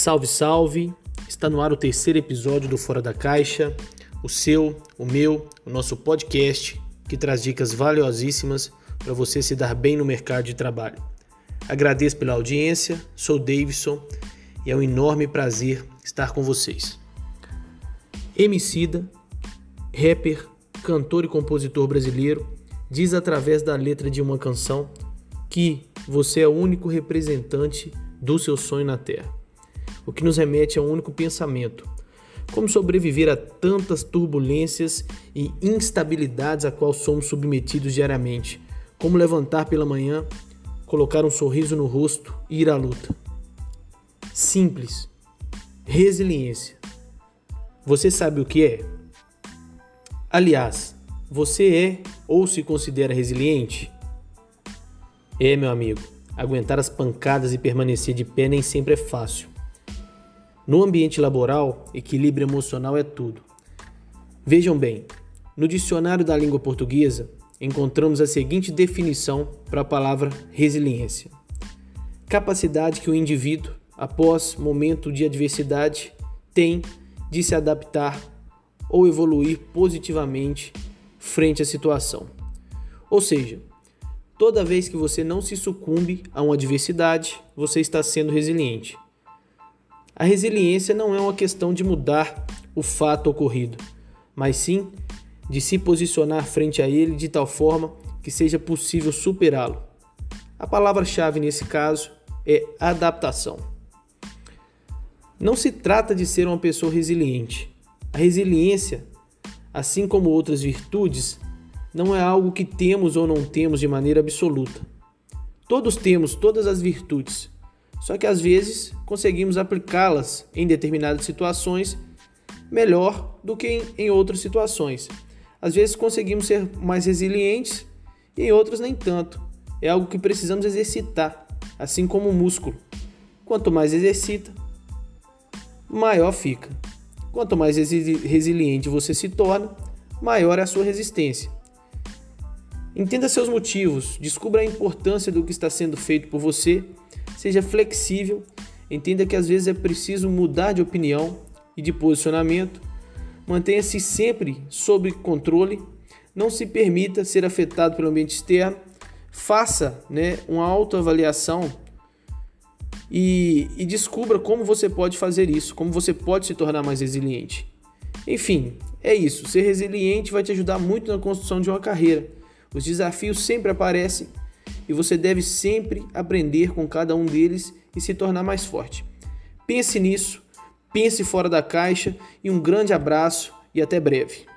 Salve, salve! Está no ar o terceiro episódio do Fora da Caixa, o seu, o meu, o nosso podcast que traz dicas valiosíssimas para você se dar bem no mercado de trabalho. Agradeço pela audiência, sou Davidson e é um enorme prazer estar com vocês. Emicida, rapper, cantor e compositor brasileiro, diz através da letra de uma canção que você é o único representante do seu sonho na Terra o que nos remete a um único pensamento: como sobreviver a tantas turbulências e instabilidades a qual somos submetidos diariamente? Como levantar pela manhã, colocar um sorriso no rosto e ir à luta? Simples. Resiliência. Você sabe o que é? Aliás, você é ou se considera resiliente? É, meu amigo, aguentar as pancadas e permanecer de pé nem sempre é fácil. No ambiente laboral, equilíbrio emocional é tudo. Vejam bem, no dicionário da língua portuguesa encontramos a seguinte definição para a palavra resiliência: capacidade que o indivíduo, após momento de adversidade, tem de se adaptar ou evoluir positivamente frente à situação. Ou seja, toda vez que você não se sucumbe a uma adversidade, você está sendo resiliente. A resiliência não é uma questão de mudar o fato ocorrido, mas sim de se posicionar frente a ele de tal forma que seja possível superá-lo. A palavra-chave nesse caso é adaptação. Não se trata de ser uma pessoa resiliente. A resiliência, assim como outras virtudes, não é algo que temos ou não temos de maneira absoluta. Todos temos todas as virtudes, só que às vezes conseguimos aplicá-las em determinadas situações melhor do que em, outras situações. Às vezes conseguimos ser mais resilientes e em outras nem tanto. É algo que precisamos exercitar, assim como o músculo. Quanto mais exercita, maior fica. Quanto mais resiliente você se torna, maior é a sua resistência. Entenda seus motivos, descubra a importância do que está sendo feito por você Seja flexível, entenda que às vezes é preciso mudar de opinião e de posicionamento. Mantenha-se sempre sob controle, não se permita ser afetado pelo ambiente externo. Faça né, uma autoavaliação e, e descubra como você pode fazer isso, como você pode se tornar mais resiliente. Enfim, é isso. Ser resiliente vai te ajudar muito na construção de uma carreira. Os desafios sempre aparecem e você deve sempre aprender com cada um deles e se tornar mais forte. Pense nisso, pense fora da caixa e um grande abraço e até breve.